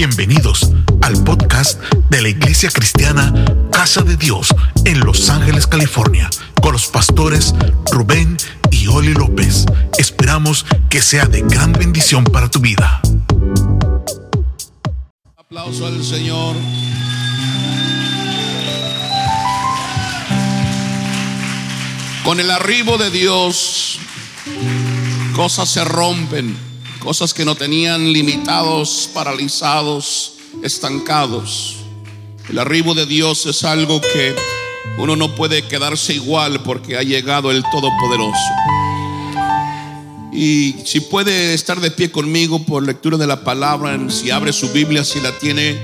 Bienvenidos al podcast de la Iglesia Cristiana Casa de Dios en Los Ángeles, California, con los pastores Rubén y Oli López. Esperamos que sea de gran bendición para tu vida. Aplauso al Señor. Con el arribo de Dios, cosas se rompen, cosas que no tenían limitados, paralizados, estancados. El arribo de Dios es algo que uno no puede quedarse igual porque ha llegado el Todopoderoso. Y si puede estar de pie conmigo por lectura de la palabra, si abre su Biblia, si la tiene,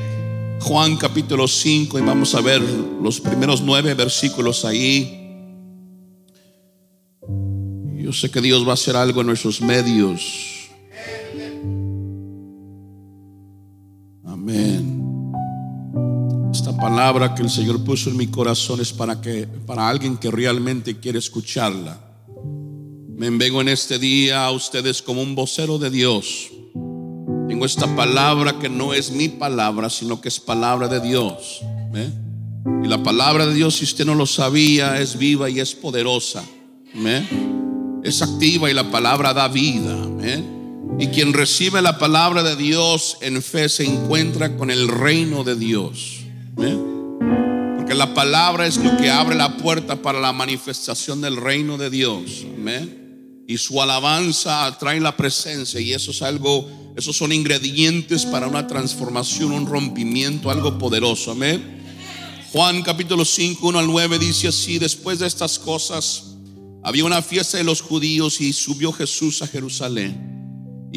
Juan capítulo 5, y vamos a ver los primeros nueve versículos ahí. Yo sé que Dios va a hacer algo en nuestros medios. Amén. Esta palabra que el Señor puso en mi corazón es para que para alguien que realmente quiere escucharla. Me vengo en este día a ustedes como un vocero de Dios. Tengo esta palabra que no es mi palabra, sino que es palabra de Dios. ¿eh? Y la palabra de Dios, si usted no lo sabía, es viva y es poderosa. ¿eh? Es activa y la palabra da vida. Y quien recibe la palabra de Dios en fe se encuentra con el reino de Dios. Porque la palabra es lo que abre la puerta para la manifestación del reino de Dios. Amén y su alabanza atrae la presencia y eso es algo, esos son ingredientes para una transformación, un rompimiento, algo poderoso. Amén. Juan capítulo 5, 1 al 9 dice así, después de estas cosas, había una fiesta de los judíos y subió Jesús a Jerusalén.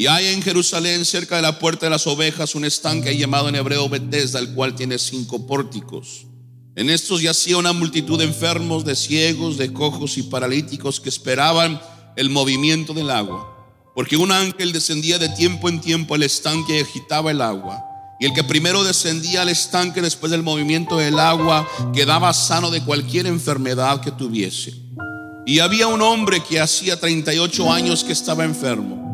Y hay en Jerusalén, cerca de la puerta de las ovejas, un estanque llamado en hebreo Bethesda, el cual tiene cinco pórticos. En estos yacía una multitud de enfermos, de ciegos, de cojos y paralíticos que esperaban el movimiento del agua. Porque un ángel descendía de tiempo en tiempo al estanque y agitaba el agua. Y el que primero descendía al estanque después del movimiento del agua quedaba sano de cualquier enfermedad que tuviese. Y había un hombre que hacía 38 años que estaba enfermo.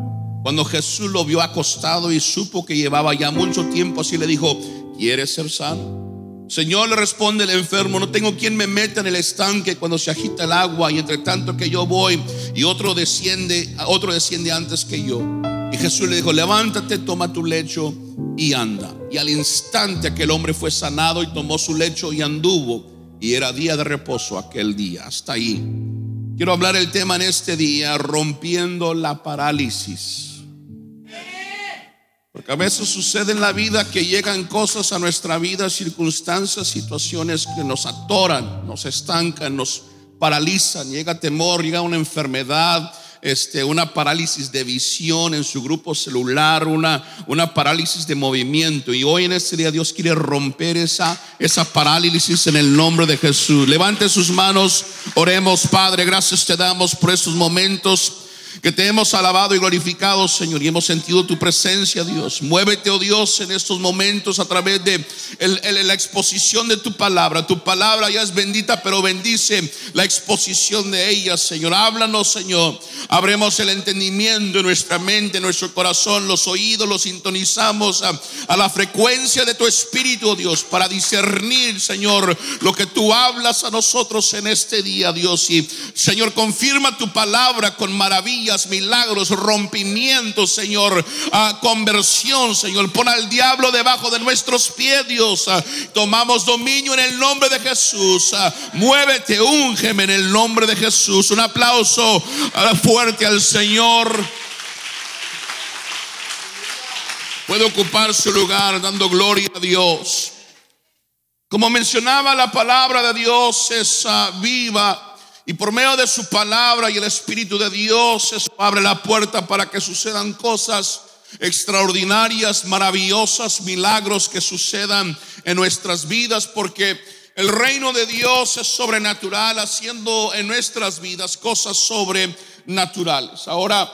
Cuando Jesús lo vio acostado y supo que llevaba ya mucho tiempo así, le dijo, ¿quieres ser sano? Señor, le responde el enfermo, no tengo quien me meta en el estanque cuando se agita el agua y entre tanto que yo voy y otro desciende, otro desciende antes que yo. Y Jesús le dijo, levántate, toma tu lecho y anda. Y al instante aquel hombre fue sanado y tomó su lecho y anduvo. Y era día de reposo aquel día, hasta ahí. Quiero hablar el tema en este día, rompiendo la parálisis. Porque a veces sucede en la vida que llegan cosas a nuestra vida, circunstancias, situaciones que nos atoran, nos estancan, nos paralizan. Llega temor, llega una enfermedad, este, una parálisis de visión en su grupo celular, una, una parálisis de movimiento. Y hoy en este día Dios quiere romper esa, esa parálisis en el nombre de Jesús. Levante sus manos, oremos, Padre, gracias te damos por estos momentos que te hemos alabado y glorificado, Señor, y hemos sentido tu presencia, Dios. Muévete, oh Dios, en estos momentos a través de la exposición de tu palabra. Tu palabra ya es bendita, pero bendice la exposición de ella, Señor. Háblanos, Señor. Abremos el entendimiento en nuestra mente, en nuestro corazón, los oídos, los sintonizamos a, a la frecuencia de tu Espíritu, oh Dios, para discernir, Señor, lo que tú hablas a nosotros en este día, Dios. Y, Señor, confirma tu palabra con maravilla milagros, rompimientos, Señor, a conversión, Señor. Pon al diablo debajo de nuestros pies, Dios. Ah, tomamos dominio en el nombre de Jesús. Ah, muévete, úngeme en el nombre de Jesús. Un aplauso ah, fuerte al Señor. Puede ocupar su lugar dando gloria a Dios. Como mencionaba, la palabra de Dios es viva y por medio de su palabra y el Espíritu de Dios, abre la puerta para que sucedan cosas extraordinarias, maravillosas, milagros que sucedan en nuestras vidas, porque el reino de Dios es sobrenatural, haciendo en nuestras vidas cosas sobrenaturales. Ahora,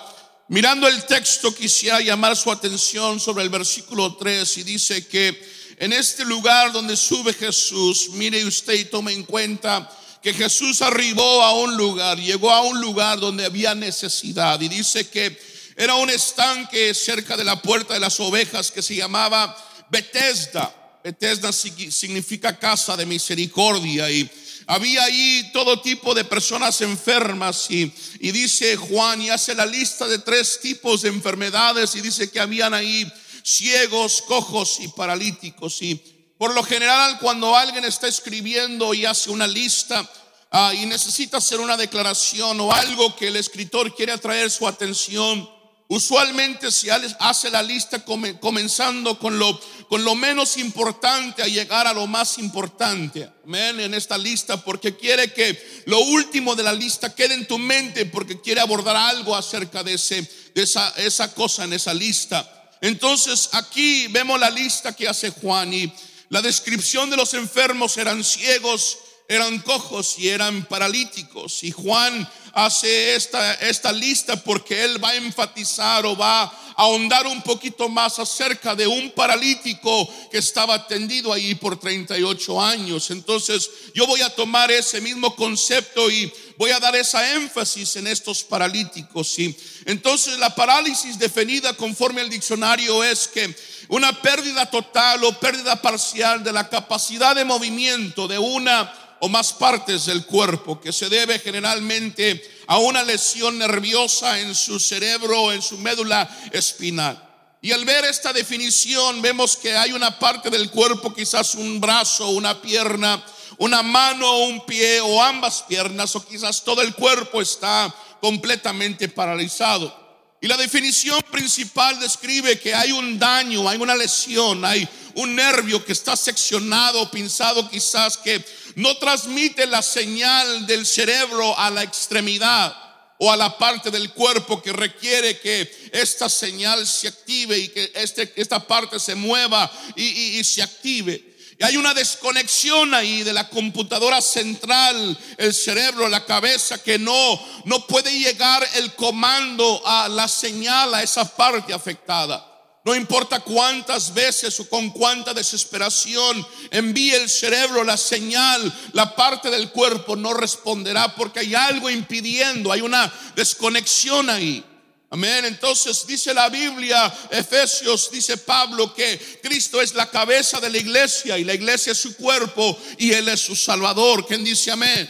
mirando el texto, quisiera llamar su atención sobre el versículo 3 y dice que en este lugar donde sube Jesús, mire usted y tome en cuenta, que Jesús arribó a un lugar, llegó a un lugar donde había necesidad y dice que era un estanque cerca de la puerta de las ovejas que se llamaba Bethesda. Bethesda significa casa de misericordia y había ahí todo tipo de personas enfermas y, y, dice Juan y hace la lista de tres tipos de enfermedades y dice que habían ahí ciegos, cojos y paralíticos. Y por lo general cuando alguien está escribiendo y hace una lista ah, y necesita hacer una declaración o algo que el escritor quiere atraer su atención, Usualmente se hace la lista comenzando con lo, con lo menos importante a llegar a lo más importante. Amén. En esta lista porque quiere que lo último de la lista quede en tu mente porque quiere abordar algo acerca de, ese, de esa, esa cosa en esa lista. Entonces aquí vemos la lista que hace Juan y la descripción de los enfermos eran ciegos, eran cojos y eran paralíticos. Y Juan hace esta, esta lista porque él va a enfatizar o va a ahondar un poquito más acerca de un paralítico que estaba tendido ahí por 38 años. Entonces yo voy a tomar ese mismo concepto y voy a dar esa énfasis en estos paralíticos. Y entonces la parálisis definida conforme al diccionario es que una pérdida total o pérdida parcial de la capacidad de movimiento de una o más partes del cuerpo, que se debe generalmente a una lesión nerviosa en su cerebro o en su médula espinal. Y al ver esta definición vemos que hay una parte del cuerpo, quizás un brazo, una pierna, una mano, un pie o ambas piernas o quizás todo el cuerpo está completamente paralizado. Y la definición principal describe que hay un daño, hay una lesión, hay un nervio que está seccionado, pinzado quizás, que no transmite la señal del cerebro a la extremidad o a la parte del cuerpo que requiere que esta señal se active y que este, esta parte se mueva y, y se active. Hay una desconexión ahí de la computadora central, el cerebro, la cabeza, que no, no puede llegar el comando a la señal a esa parte afectada. No importa cuántas veces o con cuánta desesperación envíe el cerebro la señal, la parte del cuerpo no responderá porque hay algo impidiendo, hay una desconexión ahí. Amén. Entonces dice la Biblia, Efesios, dice Pablo que Cristo es la cabeza de la iglesia y la iglesia es su cuerpo y Él es su Salvador. ¿Quién dice amén?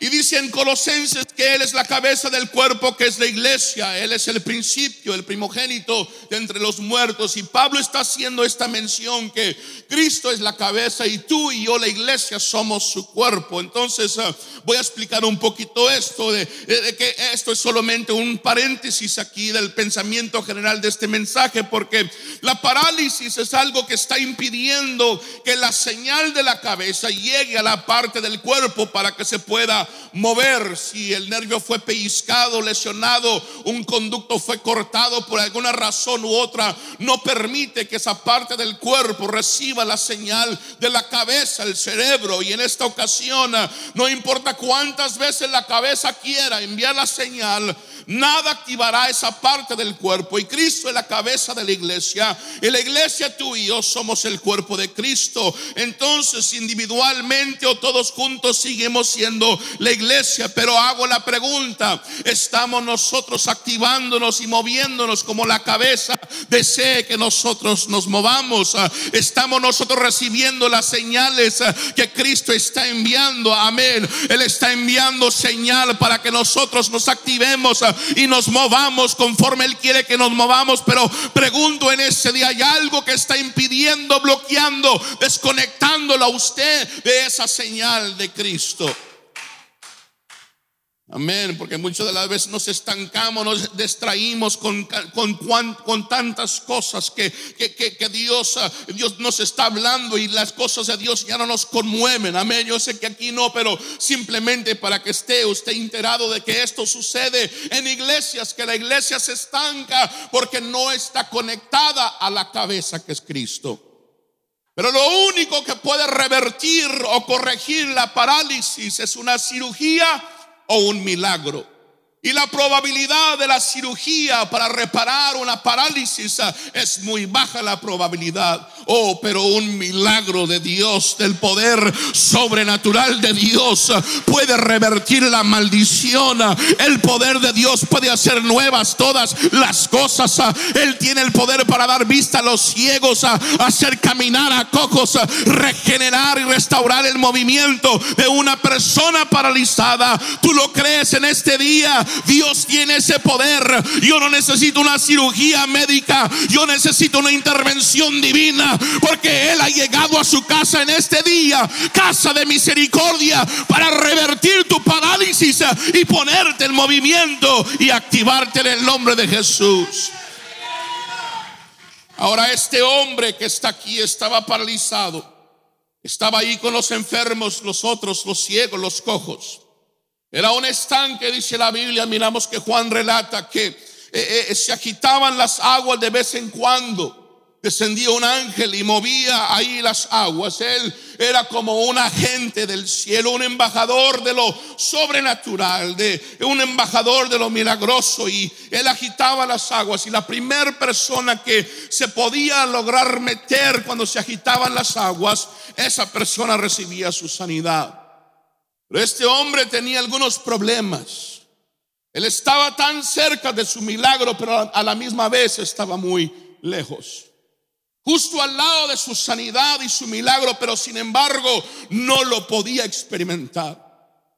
Y dice en Colosenses que Él es la cabeza del cuerpo que es la iglesia. Él es el principio, el primogénito de entre los muertos. Y Pablo está haciendo esta mención que Cristo es la cabeza y tú y yo, la iglesia, somos su cuerpo. Entonces ah, voy a explicar un poquito esto de, de, que esto es solamente un paréntesis aquí del pensamiento general de este mensaje porque la parálisis es algo que está impidiendo que la señal de la cabeza llegue a la parte del cuerpo para que se pueda mover. Si el nervio fue pellizcado, lesionado, un conducto fue cortado por alguna razón u otra, no permite que esa parte del cuerpo reciba la señal de la cabeza, el cerebro. Y en esta ocasión, no importa cuántas veces la cabeza quiera enviar la señal, nada activará esa parte del cuerpo. Y Cristo es la cabeza de la iglesia. Y la iglesia tú y yo somos el cuerpo de Cristo. Entonces, individualmente o todos juntos seguimos siendo la iglesia. Pero hago la pregunta, ¿estamos nosotros activándonos y moviéndonos como la cabeza desee que nosotros nos movamos? ¿Estamos nosotros recibiendo las señales que Cristo está enviando? Amén. Él está enviando señal para que nosotros nos activemos y nos movamos conforme Él quiere que nos movamos. Pero pregunto en ese día, ¿hay algo que está impidiendo, bloqueando, desconectándolo a usted de esa señal de Cristo? Amén, porque muchas de las veces nos estancamos, nos distraímos con, con, con tantas cosas que, que, que, Dios, ah, Dios nos está hablando y las cosas de Dios ya no nos conmueven. Amén, yo sé que aquí no, pero simplemente para que esté usted enterado de que esto sucede en iglesias, que la iglesia se estanca porque no está conectada a la cabeza que es Cristo. Pero lo único que puede revertir o corregir la parálisis es una cirugía o un milagro. Y la probabilidad de la cirugía para reparar una parálisis ah, es muy baja la probabilidad. Oh, pero un milagro de Dios, del poder sobrenatural de Dios, puede revertir la maldición. El poder de Dios puede hacer nuevas todas las cosas. Él tiene el poder para dar vista a los ciegos, hacer caminar a cojos, regenerar y restaurar el movimiento de una persona paralizada. Tú lo crees en este día. Dios tiene ese poder. Yo no necesito una cirugía médica. Yo necesito una intervención divina porque Él ha llegado a su casa en este día, casa de misericordia, para revertir tu parálisis y ponerte en movimiento y activarte en el nombre de Jesús. Ahora este hombre que está aquí estaba paralizado. Estaba ahí con los enfermos, los otros, los ciegos, los cojos. Era un estanque, dice la Biblia. Miramos que Juan relata que eh, eh, se agitaban las aguas de vez en cuando descendía un ángel y movía ahí las aguas. Él era como un agente del cielo, un embajador de lo sobrenatural, de un embajador de lo milagroso y él agitaba las aguas y la primera persona que se podía lograr meter cuando se agitaban las aguas, esa persona recibía su sanidad. Pero este hombre tenía algunos problemas. Él estaba tan cerca de su milagro, pero a la misma vez estaba muy lejos justo al lado de su sanidad y su milagro, pero sin embargo no lo podía experimentar.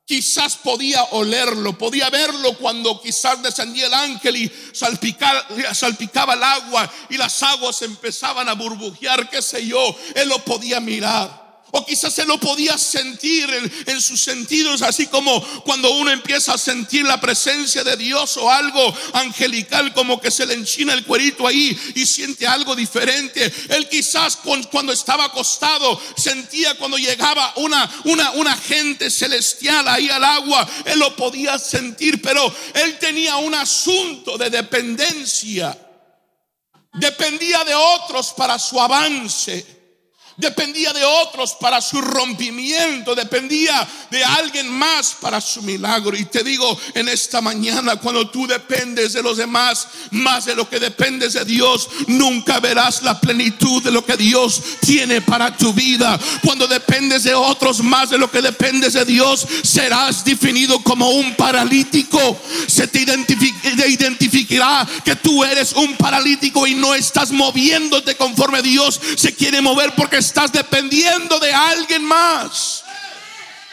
Quizás podía olerlo, podía verlo cuando quizás descendía el ángel y salpicaba, salpicaba el agua y las aguas empezaban a burbujear, qué sé yo, él lo podía mirar. O quizás se lo podía sentir en, sus sentidos, así como cuando uno empieza a sentir la presencia de Dios o algo angelical, como que se le enchina el cuerito ahí y siente algo diferente. Él quizás cuando estaba acostado sentía cuando llegaba una, una, una gente celestial ahí al agua, él lo podía sentir, pero él tenía un asunto de dependencia. Dependía de otros para su avance dependía de otros para su rompimiento, dependía de alguien más para su milagro. Y te digo en esta mañana, cuando tú dependes de los demás más de lo que dependes de Dios, nunca verás la plenitud de lo que Dios tiene para tu vida. Cuando dependes de otros más de lo que dependes de Dios, serás definido como un paralítico. Se te identificará que tú eres un paralítico y no estás moviéndote conforme Dios se quiere mover porque estás dependiendo de alguien más.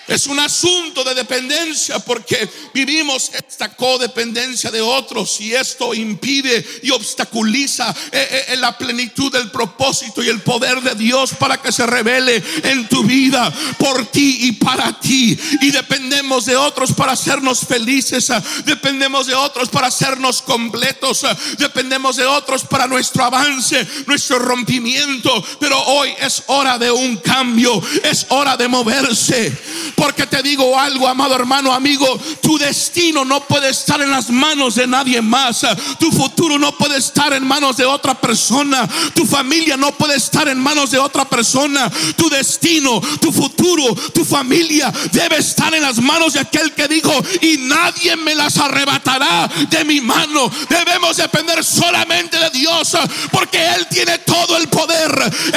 Es un asunto de dependencia porque vivimos esta codependencia de otros y esto impide y obstaculiza eh, eh, en la plenitud del propósito y el poder de Dios para que se revele en tu vida por ti y para ti. Y dependemos de otros para hacernos felices, dependemos de otros para hacernos completos, dependemos de otros para nuestro avance, nuestro rompimiento. Pero hoy es hora de un cambio, es hora de moverse. Porque te digo algo, amado hermano, amigo, tu destino no puede estar en las manos de nadie más. Tu futuro no puede estar en manos de otra persona. Tu familia no puede estar en manos de otra persona. Tu destino, tu futuro, tu familia debe estar en las manos de aquel que dijo, y nadie me las arrebatará de mi mano. Debemos depender solamente de Dios, porque Él tiene todo el poder.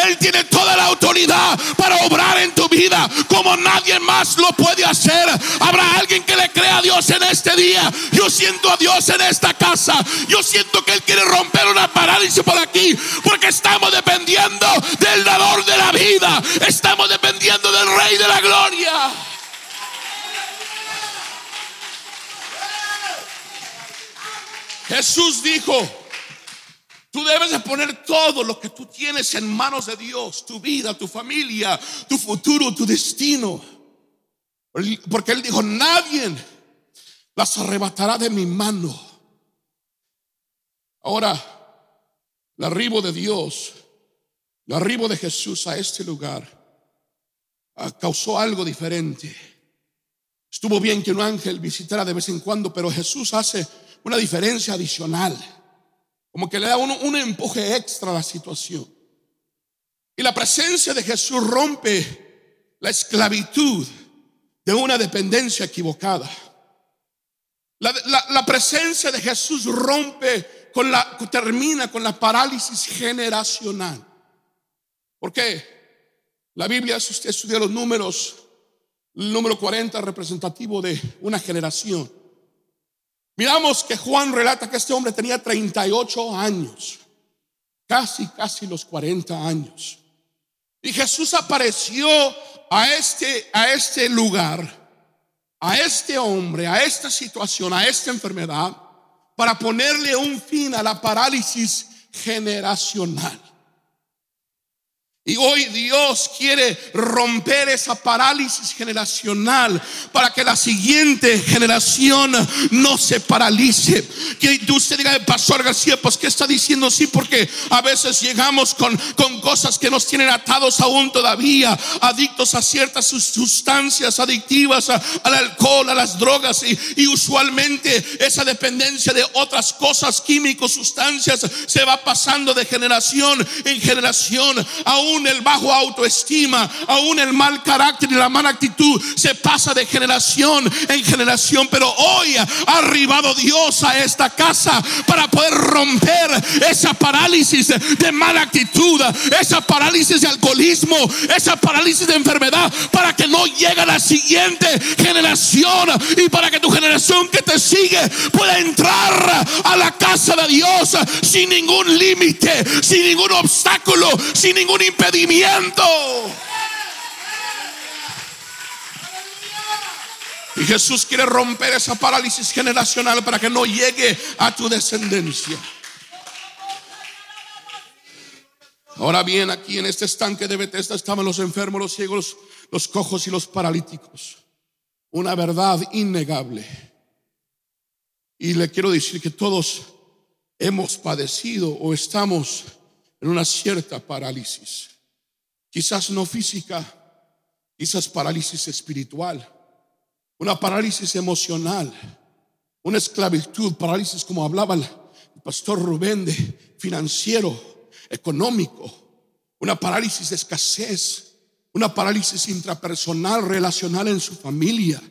Él tiene toda la autoridad para obrar en tu vida como nadie más lo puede hacer. Habrá alguien que le crea a Dios en este día. Yo siento a Dios en esta casa. Yo siento que Él quiere romper una parálisis por aquí. Porque estamos dependiendo del dador de la vida. Estamos dependiendo del Rey de la Gloria. Jesús dijo, Tú debes de poner todo lo que tú tienes en manos de Dios, tu vida, tu familia, tu futuro, tu destino. Porque Él dijo, nadie las arrebatará de mi mano. Ahora, el arribo de Dios, el arribo de Jesús a este lugar, ah, causó algo diferente. Estuvo bien que un ángel visitara de vez en cuando, pero Jesús hace una diferencia adicional. Como que le da un empuje extra a la situación. Y la presencia de Jesús rompe la esclavitud de una dependencia equivocada. La, presencia de Jesús rompe con la, termina con la parálisis generacional. ¿Por qué? La Biblia, si usted estudia los números, el número 40 representativo de una generación. Miramos que Juan relata que este hombre tenía 38 años, casi, casi los 40 años. Y Jesús apareció a este, a este lugar, a este hombre, a esta situación, a esta enfermedad, para ponerle un fin a la parálisis generacional. Y hoy Dios quiere romper esa parálisis generacional para que la siguiente generación no se paralice. Que usted diga, Pastor García, pues ¿qué está diciendo? Sí, porque a veces llegamos con, con cosas que nos tienen atados aún todavía, adictos a ciertas sustancias adictivas, al alcohol, a las drogas y, y usualmente esa dependencia de otras cosas, químicos, sustancias, se va pasando de generación en generación. Aún el bajo autoestima, aún el mal carácter y la mala actitud se pasa de generación en generación. Pero hoy ha arribado Dios a esta casa para poder romper esa parálisis de mala actitud, esa parálisis de alcoholismo, esa parálisis de enfermedad, para que no llegue a la siguiente generación y para que tu generación que te sigue pueda entrar a la casa de Dios sin ningún límite, sin ningún obstáculo, sin ningún impedimento y Jesús quiere romper esa parálisis generacional para que no llegue a tu descendencia. Ahora bien, aquí en este estanque de Bethesda estaban los enfermos, los ciegos, los cojos y los paralíticos. Una verdad innegable. Y le quiero decir que todos hemos padecido o estamos en una cierta parálisis quizás no física, quizás parálisis espiritual, una parálisis emocional, una esclavitud, parálisis como hablaba el pastor Rubén de financiero, económico, una parálisis de escasez, una parálisis intrapersonal, relacional en su familia.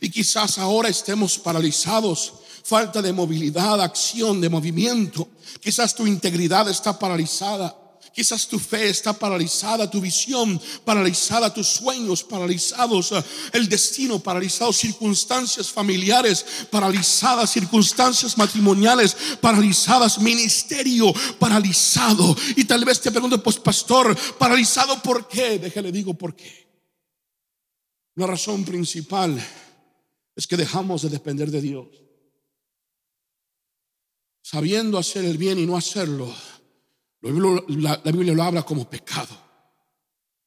Y quizás ahora estemos paralizados, falta de movilidad, acción, de movimiento. Quizás tu integridad está paralizada. Quizás tu fe está paralizada, tu visión paralizada, tus sueños paralizados, eh, el destino paralizado, circunstancias familiares paralizadas, circunstancias matrimoniales paralizadas, ministerio paralizado. Y tal vez te pregunto, pues pastor, paralizado ¿por qué? Déjale digo por qué. La razón principal es que dejamos de depender de Dios. Sabiendo hacer el bien y no hacerlo la, Biblia lo habla como pecado.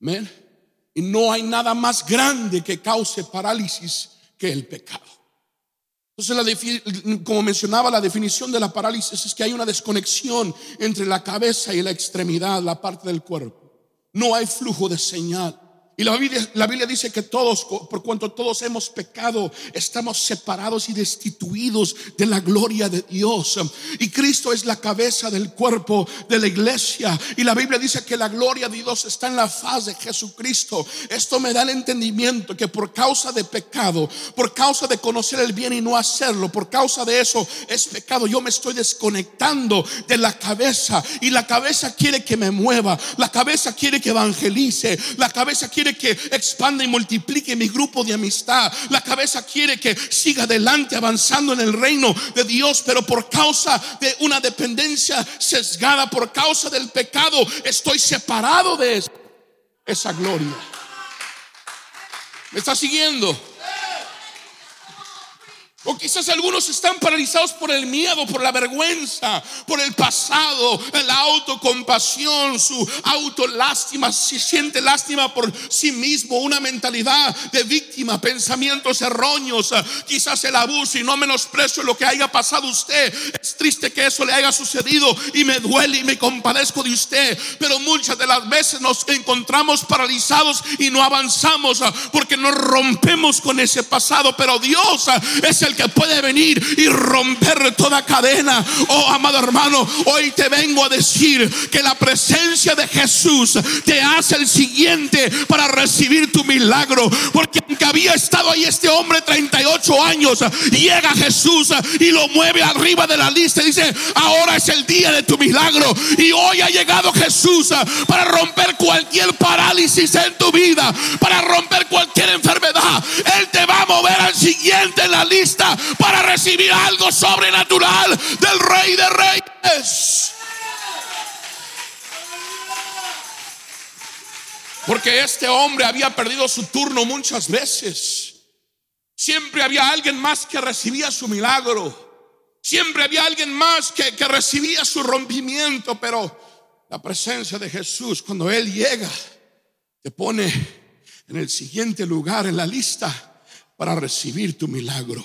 Amén. Y no hay nada más grande que cause parálisis que el pecado. Entonces, como mencionaba, la definición de la parálisis es que hay una desconexión entre la cabeza y la extremidad, la parte del cuerpo. No hay flujo de señal. Y la Biblia, la Biblia, dice que todos, por cuanto todos hemos pecado, estamos separados y destituidos de la gloria de Dios. Y Cristo es la cabeza del cuerpo de la iglesia. Y la Biblia dice que la gloria de Dios está en la faz de Jesucristo. Esto me da el entendimiento que por causa de pecado, por causa de conocer el bien y no hacerlo, por causa de eso es pecado. Yo me estoy desconectando de la cabeza. Y la cabeza quiere que me mueva. La cabeza quiere que evangelice. La cabeza quiere que expanda y multiplique mi grupo de amistad. La cabeza quiere que siga adelante avanzando en el reino de Dios, pero por causa de una dependencia sesgada, por causa del pecado, estoy separado de esa gloria. ¿Me está siguiendo? O quizás algunos están paralizados por el miedo, por la vergüenza, por el pasado, la autocompasión, su autolástima, si siente lástima por sí mismo, una mentalidad de víctima, pensamientos erróneos, quizás el abuso y no menosprecio lo que haya pasado usted. Es triste que eso le haya sucedido y me duele y me compadezco de usted, pero muchas de las veces nos encontramos paralizados y no avanzamos porque nos rompemos con ese pasado, pero Dios es el que puede venir y romper toda cadena. Oh, amado hermano, hoy te vengo a decir que la presencia de Jesús te hace el siguiente para recibir tu milagro. Porque aunque había estado ahí este hombre 38 años, llega Jesús y lo mueve arriba de la lista y dice, ahora es el día de tu milagro. Y hoy ha llegado Jesús para romper cualquier parálisis en tu vida, para romper cualquier enfermedad. Él te mover al siguiente en la lista para recibir algo sobrenatural del Rey de Reyes. Porque este hombre había perdido su turno muchas veces. Siempre había alguien más que recibía su milagro. Siempre había alguien más que, que recibía su rompimiento. Pero la presencia de Jesús, cuando Él llega, te pone en el siguiente lugar en la lista para recibir tu milagro.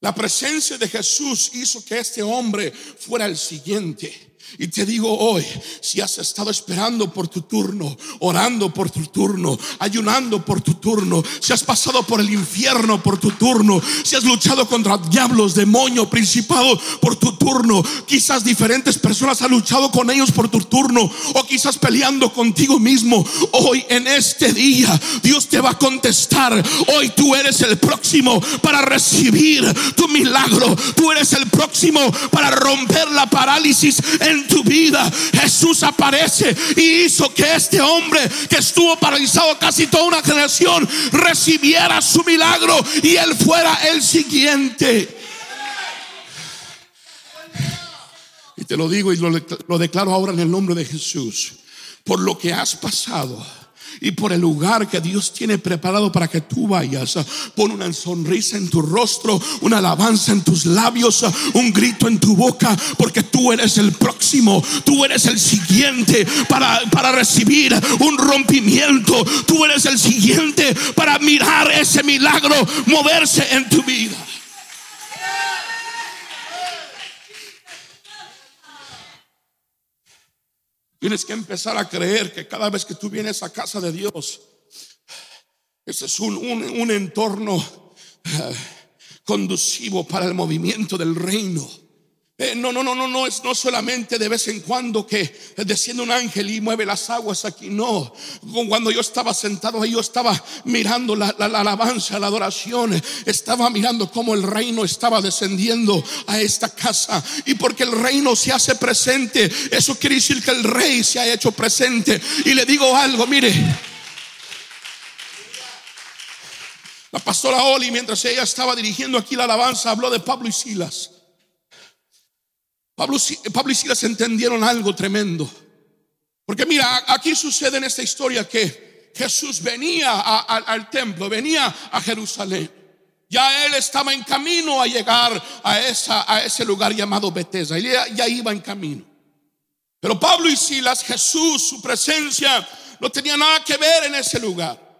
La presencia de Jesús hizo que este hombre fuera el siguiente. Y te digo hoy, si has estado esperando por tu turno, orando por tu turno, ayunando por tu turno, si has pasado por el infierno por tu turno, si has luchado contra diablos, demonios, principados por tu turno, quizás diferentes personas han luchado con ellos por tu turno, o quizás peleando contigo mismo, hoy en este día Dios te va a contestar, hoy tú eres el próximo para recibir tu milagro, tú eres el próximo para romper la parálisis tu vida. Jesús aparece y hizo que este hombre que estuvo paralizado casi toda una generación recibiera su milagro y él fuera el siguiente. Y te lo digo y lo, lo declaro ahora en el nombre de Jesús. Por lo que has pasado y por el lugar que Dios tiene preparado para que tú vayas. Pon una sonrisa en tu rostro, una alabanza en tus labios, un grito en tu boca, porque tú eres el próximo, tú eres el siguiente para, para recibir un rompimiento, tú eres el siguiente para mirar ese milagro moverse en tu vida. Tienes que empezar a creer que cada vez que tú vienes a casa de Dios, ese es un, un, entorno uh, conducivo para el movimiento del reino. Eh, no, no, no, no, no es no solamente de vez en cuando que desciende un ángel y mueve las aguas aquí, no. Cuando yo estaba sentado ahí, yo estaba mirando la, la, alabanza, la adoración, estaba mirando cómo el reino estaba descendiendo a esta casa. Y porque el reino se hace presente, eso quiere decir que el rey se ha hecho presente. Y le digo algo, mire. La pastora Oli, mientras ella estaba dirigiendo aquí la alabanza, habló de Pablo y Silas. Pablo, y Silas entendieron algo tremendo. Porque mira, aquí sucede en esta historia que Jesús venía al templo, venía a Jerusalén. Ya él estaba en camino a llegar a, esa, a ese lugar llamado Bethesda. Y ya, ya iba en camino. Pero Pablo y Silas, Jesús, su presencia, no tenía nada que ver en ese lugar.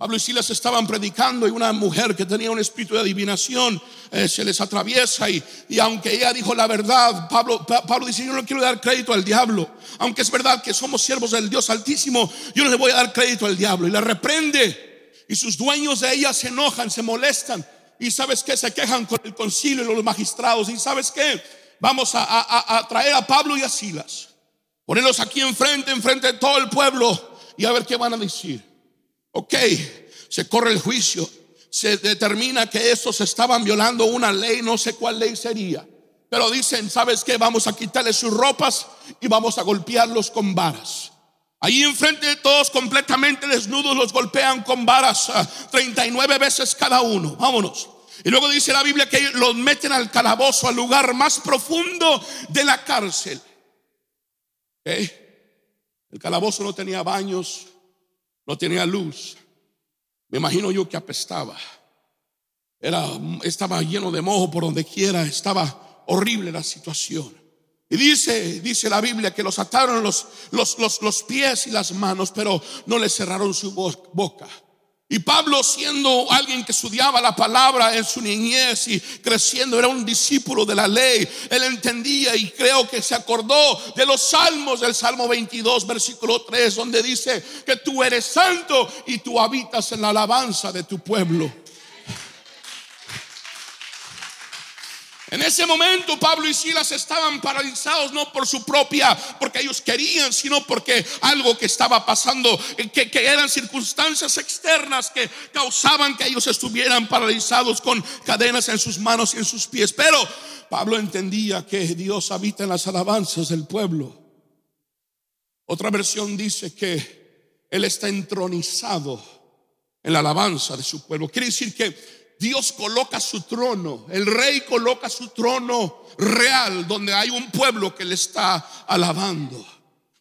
Pablo y Silas estaban predicando y una mujer que tenía un espíritu de adivinación eh, se les atraviesa y, y, aunque ella dijo la verdad, Pablo, Pablo dice, yo no quiero dar crédito al diablo, aunque es verdad que somos siervos del Dios altísimo, yo no le voy a dar crédito al diablo y la reprende. Y sus dueños de ella se enojan, se molestan. Y sabes que se quejan con el concilio y los magistrados. Y sabes que vamos a, a, a traer a Pablo y a Silas, ponerlos aquí enfrente, enfrente de todo el pueblo y a ver qué van a decir. Ok, se corre el juicio, se determina que estos estaban violando una ley, no sé cuál ley sería. Pero dicen, ¿sabes qué? Vamos a quitarles sus ropas y vamos a golpearlos con varas. Ahí enfrente de todos completamente desnudos los golpean con varas 39 veces cada uno. Vámonos. Y luego dice la Biblia que los meten al calabozo, al lugar más profundo de la cárcel. El calabozo no tenía baños, no tenía luz. Me imagino yo que apestaba. Era, estaba lleno de mojo por donde quiera, estaba horrible la situación. Y dice, dice la Biblia que los ataron los, los, los, los pies y las manos, pero no le cerraron su boca. Y Pablo, siendo alguien que estudiaba la palabra en su niñez y creciendo, era un discípulo de la ley. Él entendía y creo que se acordó de los salmos del Salmo 22, versículo 3, donde dice que tú eres santo y tú habitas en la alabanza de tu pueblo. En ese momento Pablo y Silas estaban paralizados no por su propia, porque ellos querían, sino porque algo que estaba pasando, que, que eran circunstancias externas que causaban que ellos estuvieran paralizados con cadenas en sus manos y en sus pies. Pero Pablo entendía que Dios habita en las alabanzas del pueblo. Otra versión dice que Él está entronizado en la alabanza de su pueblo. Quiere decir que Dios coloca su trono, el rey coloca su trono real donde hay un pueblo que le está alabando.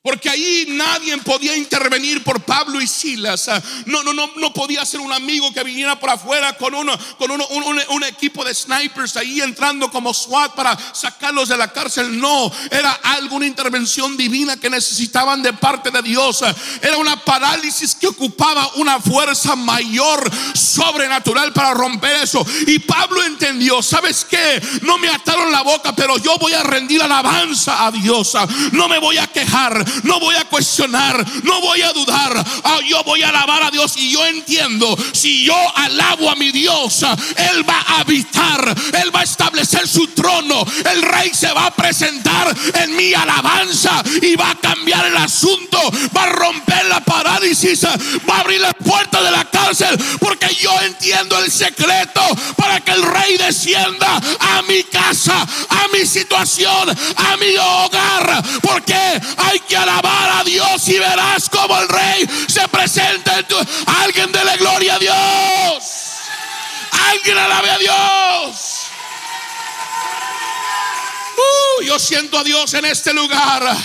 Porque ahí nadie podía intervenir por Pablo y Silas. No, no, no, no podía ser un amigo que viniera por afuera con, uno, con uno, un, equipo de snipers ahí entrando como SWAT para sacarlos de la cárcel. No, era alguna intervención divina que necesitaban de parte de Dios. Era una parálisis que ocupaba una fuerza mayor, sobrenatural para romper eso. Y Pablo entendió, ¿sabes qué? No me ataron la boca, pero yo voy a rendir alabanza a Dios. No me voy a quejar no voy a cuestionar, no voy a dudar. Ah, yo voy a alabar a Dios y yo entiendo, si yo alabo a mi Dios, Él va a habitar, Él va a establecer su trono, el rey se va a presentar en mi alabanza y va a cambiar el asunto, va a romper la parálisis, va a abrir la puerta de la cárcel, porque yo entiendo el secreto para que el rey descienda a mi casa, a mi situación, a mi hogar, porque hay que alabar a Dios y verás como el rey se presenta en tu... Alguien de la gloria a Dios. Alguien alabe a Dios. Uh, yo siento a Dios en este lugar.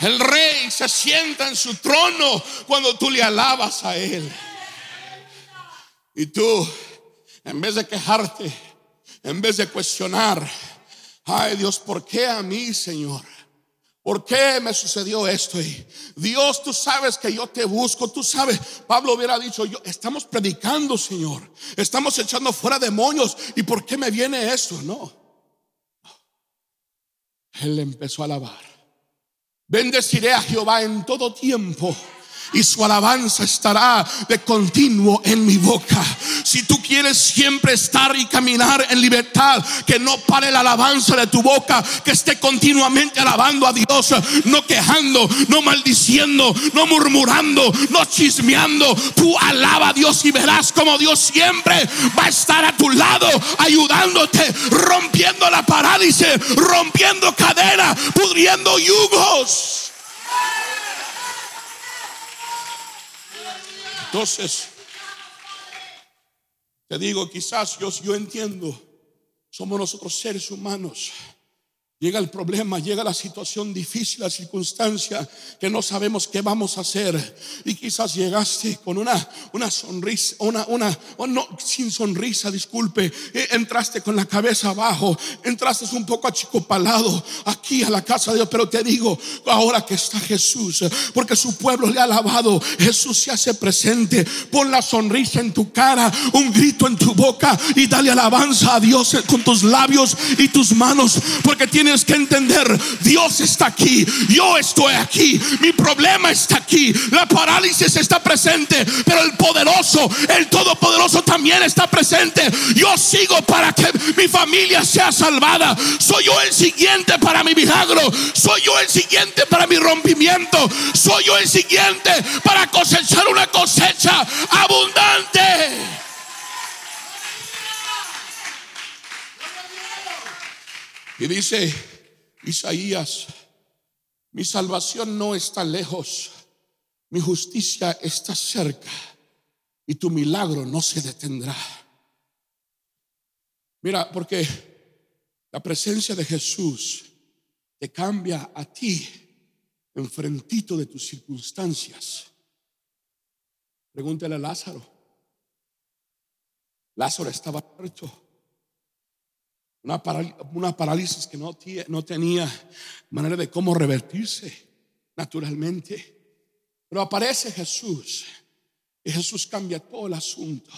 El rey se sienta en su trono cuando tú le alabas a él. Y tú, en vez de quejarte, en vez de cuestionar, ay Dios, ¿por qué a mí, Señor? ¿Por qué me sucedió esto? Y Dios, tú sabes que yo te busco, tú sabes. Pablo hubiera dicho, yo, estamos predicando, Señor. Estamos echando fuera demonios. ¿Y por qué me viene esto? No. Él empezó a alabar. Bendeciré a Jehová en todo tiempo y su alabanza estará de continuo en mi boca. Si tú quieres siempre estar y caminar en libertad, que no pare la alabanza de tu boca, que esté continuamente alabando a Dios, no quejando, no maldiciendo, no murmurando, no chismeando. Tú alaba a Dios y verás como Dios siempre va a estar a tu lado, ayudándote, rompiendo la parálisis, rompiendo cadenas, pudriendo yugos. Entonces, te digo, quizás yo, yo entiendo, somos nosotros seres humanos Llega el problema, llega la situación difícil, la circunstancia que no sabemos qué vamos a hacer. Y quizás llegaste con una, una sonrisa, una, una, no, sin sonrisa, disculpe. Eh, entraste con la cabeza abajo, entraste un poco achicopalado aquí a la casa de Dios. Pero te digo, ahora que está Jesús, porque su pueblo le ha alabado, Jesús se hace presente. Pon la sonrisa en tu cara, un grito en tu boca y dale alabanza a Dios con tus labios y tus manos, porque tiene tienes que entender, Dios está aquí, yo estoy aquí, mi problema está aquí, la parálisis está presente, pero el poderoso, el todopoderoso también está presente. Yo sigo para que mi familia sea salvada. Soy yo el siguiente para mi milagro, soy yo el siguiente para mi rompimiento, soy yo el siguiente para cosechar una cosecha abundante. Y dice Isaías, mi salvación no está lejos, mi justicia está cerca y tu milagro no se detendrá. Mira, porque la presencia de Jesús te cambia a ti enfrentito de tus circunstancias. Pregúntale a Lázaro. Lázaro estaba muerto. Una, parálisis que no, no tenía manera de cómo revertirse naturalmente. Pero aparece Jesús y Jesús cambia todo el asunto.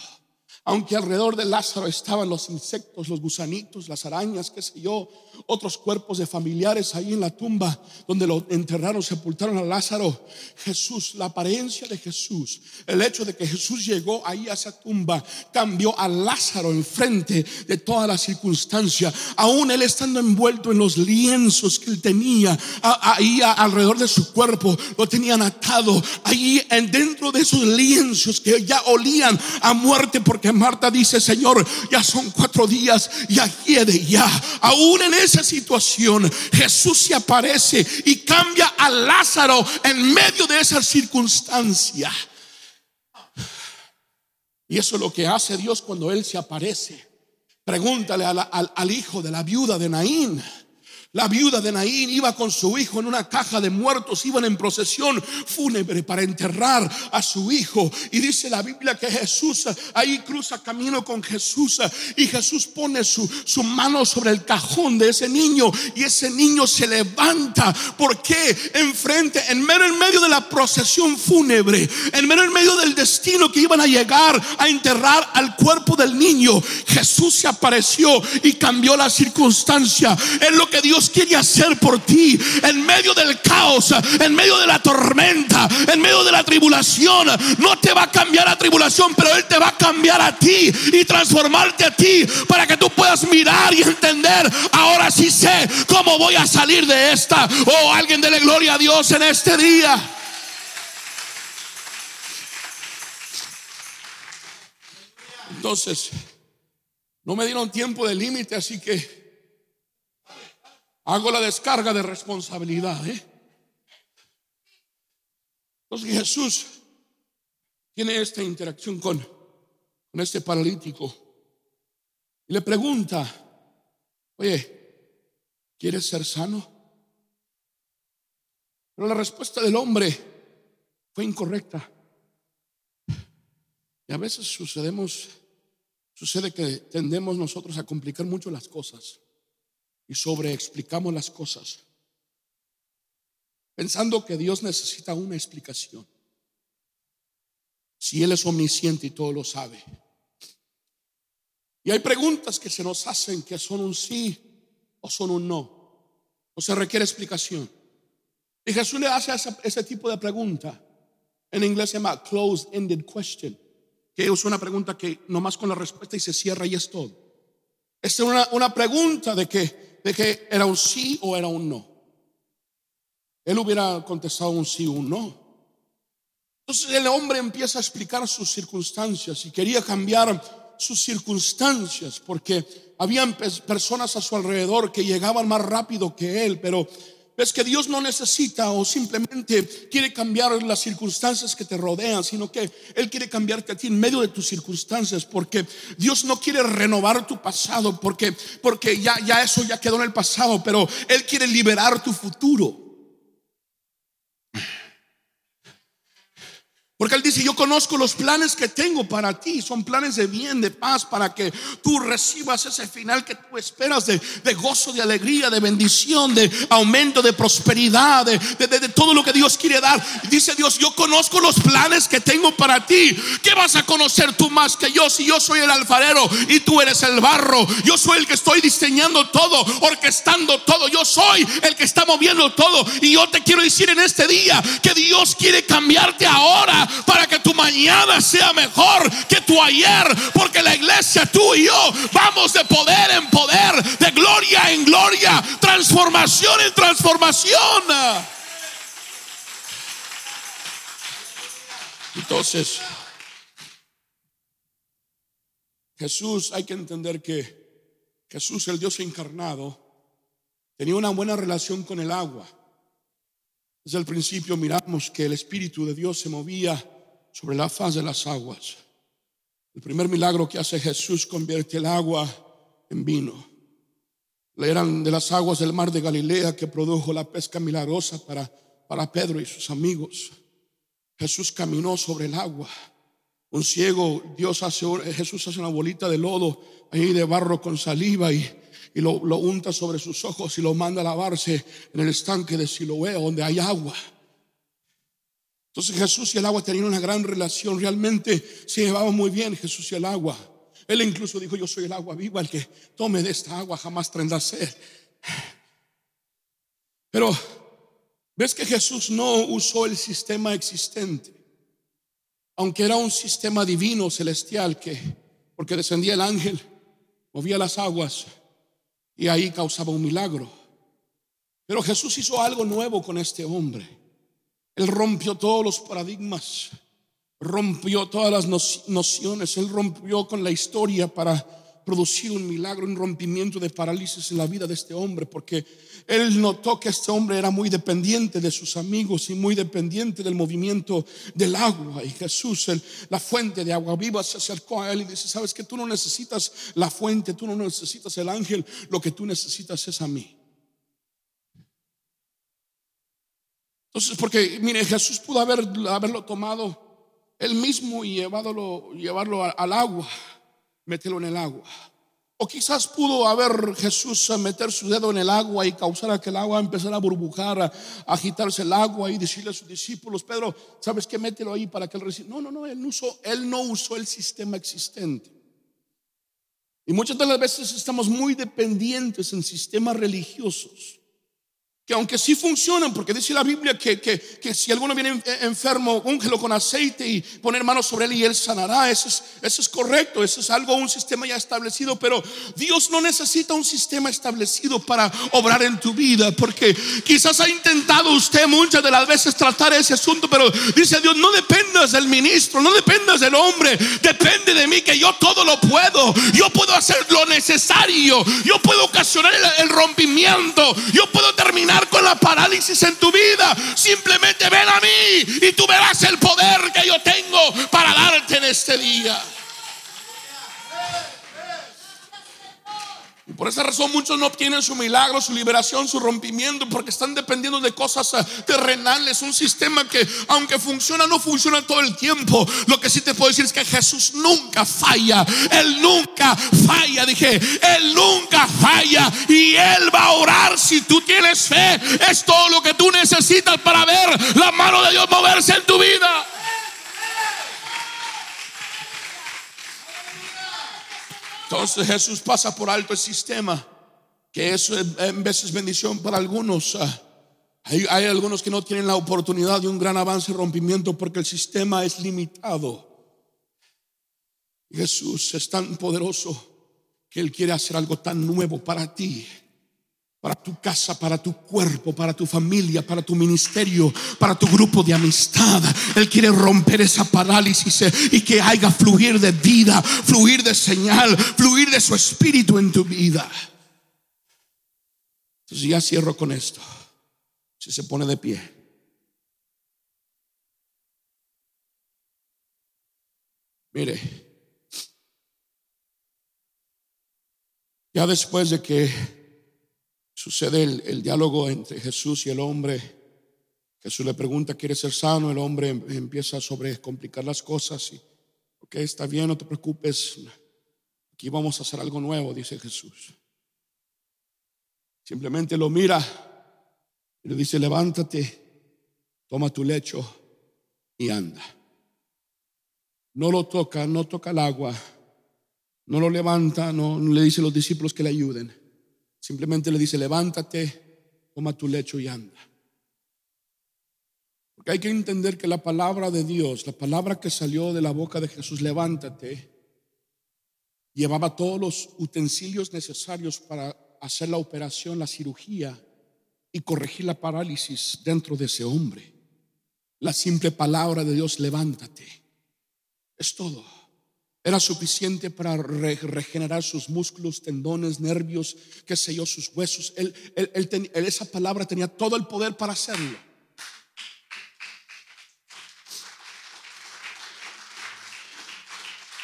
Aunque alrededor de Lázaro estaban los insectos, los gusanitos, las arañas, qué sé yo, otros cuerpos de familiares ahí en la tumba donde lo enterraron, sepultaron a Lázaro. Jesús, la apariencia de Jesús, el hecho de que Jesús llegó ahí a esa tumba, cambió a Lázaro enfrente de toda la circunstancia. Aún él estando envuelto en los lienzos que él tenía ahí alrededor de su cuerpo, lo tenían atado ahí dentro de esos lienzos que ya olían a muerte porque Marta dice, Señor, ya son cuatro días, ya quiere, ya. Aún en esa situación, Jesús se aparece y cambia a Lázaro en medio de esa circunstancia. Y eso es lo que hace Dios cuando Él se aparece. Pregúntale al, al hijo de la viuda de Naín. La viuda de Naín iba con su hijo en una caja de muertos, iban en procesión fúnebre para enterrar a su hijo. Y dice la Biblia que Jesús ahí cruza camino con Jesús y Jesús pone su, su mano sobre el cajón de ese niño y ese niño se levanta. porque Enfrente, en medio, en medio de la procesión fúnebre, en medio, en medio del destino que iban a llegar a enterrar al cuerpo del niño, Jesús se apareció y cambió la circunstancia. Es lo que Dios quiere hacer por ti en medio del caos, en medio de la tormenta, en medio de la tribulación. No te va a cambiar la tribulación, pero Él te va a cambiar a ti y transformarte a ti para que tú puedas mirar y entender. Ahora sí sé cómo voy a salir de esta. Oh, alguien dele gloria a Dios en este día. Entonces, no me dieron tiempo de límite, así que Hago la descarga de responsabilidad. ¿eh? Entonces Jesús tiene esta interacción con, con este paralítico y le pregunta, oye, ¿quieres ser sano? Pero la respuesta del hombre fue incorrecta. Y a veces sucedemos, sucede que tendemos nosotros a complicar mucho las cosas y sobreexplicamos las cosas, pensando que Dios necesita una explicación. Si Él es omnisciente y todo lo sabe. Y hay preguntas que se nos hacen que son un sí o son un no. O se requiere explicación. Y Jesús le hace ese, tipo de pregunta. En inglés se llama closed-ended question. Que es una pregunta que nomás con la respuesta y se cierra y es todo. Es una, una pregunta de que de que era un sí o era un no. Él hubiera contestado un sí o un no. Entonces el hombre empieza a explicar sus circunstancias y quería cambiar sus circunstancias porque habían personas a su alrededor que llegaban más rápido que él, pero Ves que Dios no necesita o simplemente quiere cambiar las circunstancias que te rodean, sino que Él quiere cambiarte a ti en medio de tus circunstancias, porque Dios no quiere renovar tu pasado, porque, porque ya, ya eso ya quedó en el pasado, pero Él quiere liberar tu futuro. Porque Él dice, yo conozco los planes que tengo para ti. Son planes de bien, de paz, para que tú recibas ese final que tú esperas de, gozo, de alegría, de bendición, de aumento, de prosperidad, de, de, todo lo que Dios quiere dar. Dice Dios, yo conozco los planes que tengo para ti. ¿Qué vas a conocer tú más que yo si yo soy el alfarero y tú eres el barro? Yo soy el que estoy diseñando todo, orquestando todo. Yo soy el que está moviendo todo. Y yo te quiero decir en este día que Dios quiere cambiarte ahora para que tu mañana sea mejor que tu ayer. Porque la iglesia, tú y yo, vamos de poder en poder, de gloria en gloria, transformación en transformación. Entonces, Jesús, hay que entender que Jesús, el Dios encarnado, tenía una buena relación con el agua. Desde el principio miramos que el Espíritu de Dios se movía sobre la faz de las aguas. El primer milagro que hace Jesús convierte el agua en vino. Eran de las aguas del mar de Galilea que produjo la pesca milagrosa para, para Pedro y sus amigos. Jesús caminó sobre el agua. Un ciego, Dios hace, Jesús hace una bolita de lodo ahí de barro con saliva y y lo, unta sobre sus ojos y lo manda a lavarse en el estanque de Siloé donde hay agua. Entonces Jesús y el agua tenían una gran relación, realmente se llevaban muy bien Jesús y el agua. Él incluso dijo, yo soy el agua viva, el que tome de esta agua jamás tendrá. Pero ves que Jesús no usó el sistema existente, aunque era un sistema divino, celestial, que porque descendía el ángel, movía las aguas y ahí causaba un milagro. Pero Jesús hizo algo nuevo con este hombre. Él rompió todos los paradigmas, rompió todas las nociones, él rompió con la historia para producir un milagro, un rompimiento de parálisis en la vida de este hombre, porque él notó que este hombre era muy dependiente de sus amigos y muy dependiente del movimiento del agua. Y Jesús, la fuente de agua viva, se acercó a él y dice, sabes que tú no necesitas la fuente, tú no necesitas el ángel, lo que tú necesitas es a mí. Entonces, porque mire, Jesús pudo haber, haberlo tomado él mismo y llevarlo, llevarlo al agua, meterlo en el agua. O quizás pudo haber Jesús meter su dedo en el agua y causar a que el agua empezara a burbujar, a, agitarse el agua y decirle a sus discípulos, Pedro, ¿sabes qué? Mételo ahí para que él reciba. No, no, no, él no usó, él no usó el sistema existente. Y muchas de las veces estamos muy dependientes en sistemas religiosos que aunque sí funcionan, porque dice la Biblia que, que, si alguno viene enfermo, úngelo con aceite y poner manos sobre él y él sanará, eso es, eso es correcto, eso es algo, un sistema ya establecido, pero Dios no necesita un sistema establecido para obrar en tu vida, porque quizás ha intentado usted muchas de las veces tratar ese asunto, pero dice Dios, no dependas del ministro, no dependas del hombre, depende de mí que yo todo lo puedo, yo puedo hacer lo necesario, yo puedo ocasionar el rompimiento, yo puedo terminar con la parálisis en tu vida. Simplemente ven a mí y tú verás el poder que yo tengo para darte en este día. Y por esa razón muchos no obtienen su milagro, su liberación, su rompimiento, porque están dependiendo de cosas eh, terrenales, un sistema que aunque funciona, no funciona todo el tiempo. Lo que sí te puedo decir es que Jesús nunca falla, Él nunca falla, dije, Él nunca falla y Él va a orar si tú tienes fe. Es todo lo que tú necesitas para ver la mano de Dios moverse en tu vida. Entonces Jesús pasa por alto el sistema, que eso en veces bendición para algunos. Ah, hay, hay, algunos que no tienen la oportunidad de un gran avance y rompimiento porque el sistema es limitado. Jesús es tan poderoso que Él quiere hacer algo tan nuevo para ti para tu casa, para tu cuerpo, para tu familia, para tu ministerio, para tu grupo de amistad. Él quiere romper esa parálisis y que haya fluir de vida, fluir de señal, fluir de su espíritu en tu vida. Entonces ya cierro con esto. Si se pone de pie. Mire, ya después de que sucede el, diálogo entre Jesús y el hombre. Jesús le pregunta, ¿quieres ser sano? El hombre em, empieza a sobrecomplicar las cosas y, ok, está bien, no te preocupes, aquí vamos a hacer algo nuevo, dice Jesús. Simplemente lo mira y le dice, levántate, toma tu lecho y anda. No lo toca, no toca el agua, no lo levanta, no le dice a los discípulos que le ayuden. Simplemente le dice, levántate, toma tu lecho y anda. Porque hay que entender que la palabra de Dios, la palabra que salió de la boca de Jesús, levántate, llevaba todos los utensilios necesarios para hacer la operación, la cirugía y corregir la parálisis dentro de ese hombre. La simple palabra de Dios, levántate. Es todo. Era suficiente para regenerar sus músculos, tendones, nervios, qué sé yo, sus huesos. Él, esa palabra tenía todo el poder para hacerlo.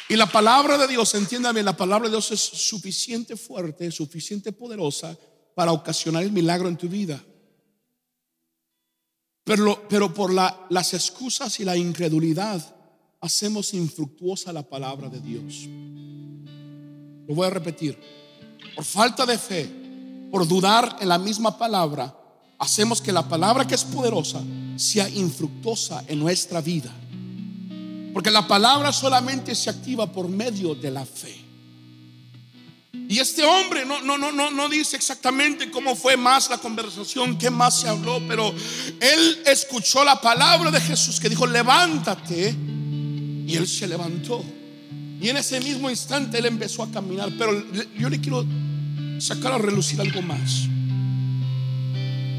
Y la palabra de Dios, entiéndame, la palabra de Dios es suficiente fuerte, suficiente poderosa para ocasionar el milagro en tu vida. Pero, pero por las excusas y la incredulidad hacemos infructuosa la palabra de Dios. Lo voy a repetir. Por falta de fe, por dudar en la misma palabra, hacemos que la palabra que es poderosa sea infructuosa en nuestra vida. Porque la palabra solamente se activa por medio de la fe. Y este hombre no, no, no, no, no dice exactamente cómo fue más la conversación, qué más se habló, pero él escuchó la palabra de Jesús que dijo, levántate. Y él se levantó. Y en ese mismo instante él empezó a caminar. Pero yo le quiero sacar a relucir algo más.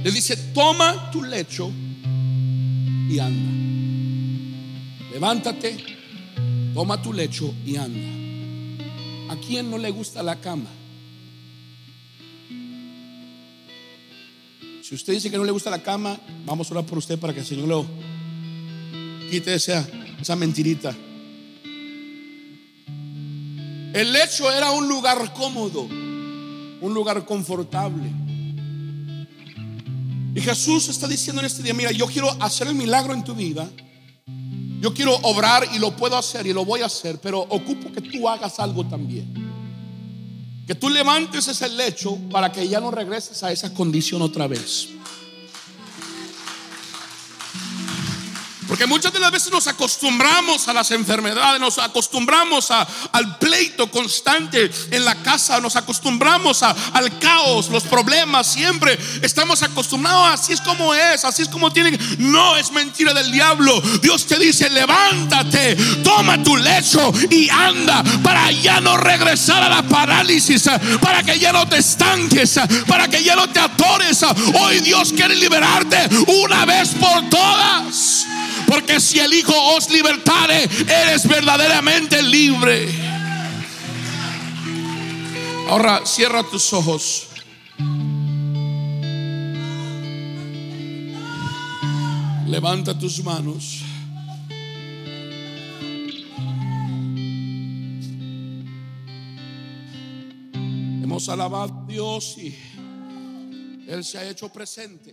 Le dice, toma tu lecho y anda. Levántate, toma tu lecho y anda. ¿A quién no le gusta la cama? Si usted dice que no le gusta la cama, vamos a orar por usted para que el Señor lo quite esa, esa mentirita. El lecho era un lugar cómodo, un lugar confortable. Y Jesús está diciendo en este día, mira, yo quiero hacer el milagro en tu vida. Yo quiero obrar y lo puedo hacer y lo voy a hacer, pero ocupo que tú hagas algo también. Que tú levantes ese lecho para que ya no regreses a esa condición otra vez. Porque muchas de las veces nos acostumbramos a las enfermedades, nos acostumbramos al pleito constante en la casa, nos acostumbramos al caos, los problemas, siempre estamos acostumbrados, así es como es, así es como tienen. No es mentira del diablo. Dios te dice, levántate, toma tu lecho y anda para ya no regresar a la parálisis, para que ya no te estanques, para que ya no te atores. Hoy Dios quiere liberarte una vez por todas. Porque si el Hijo os libertare, eres verdaderamente libre. Ahora cierra tus ojos. Levanta tus manos. Hemos alabado a Dios y Él se ha hecho presente.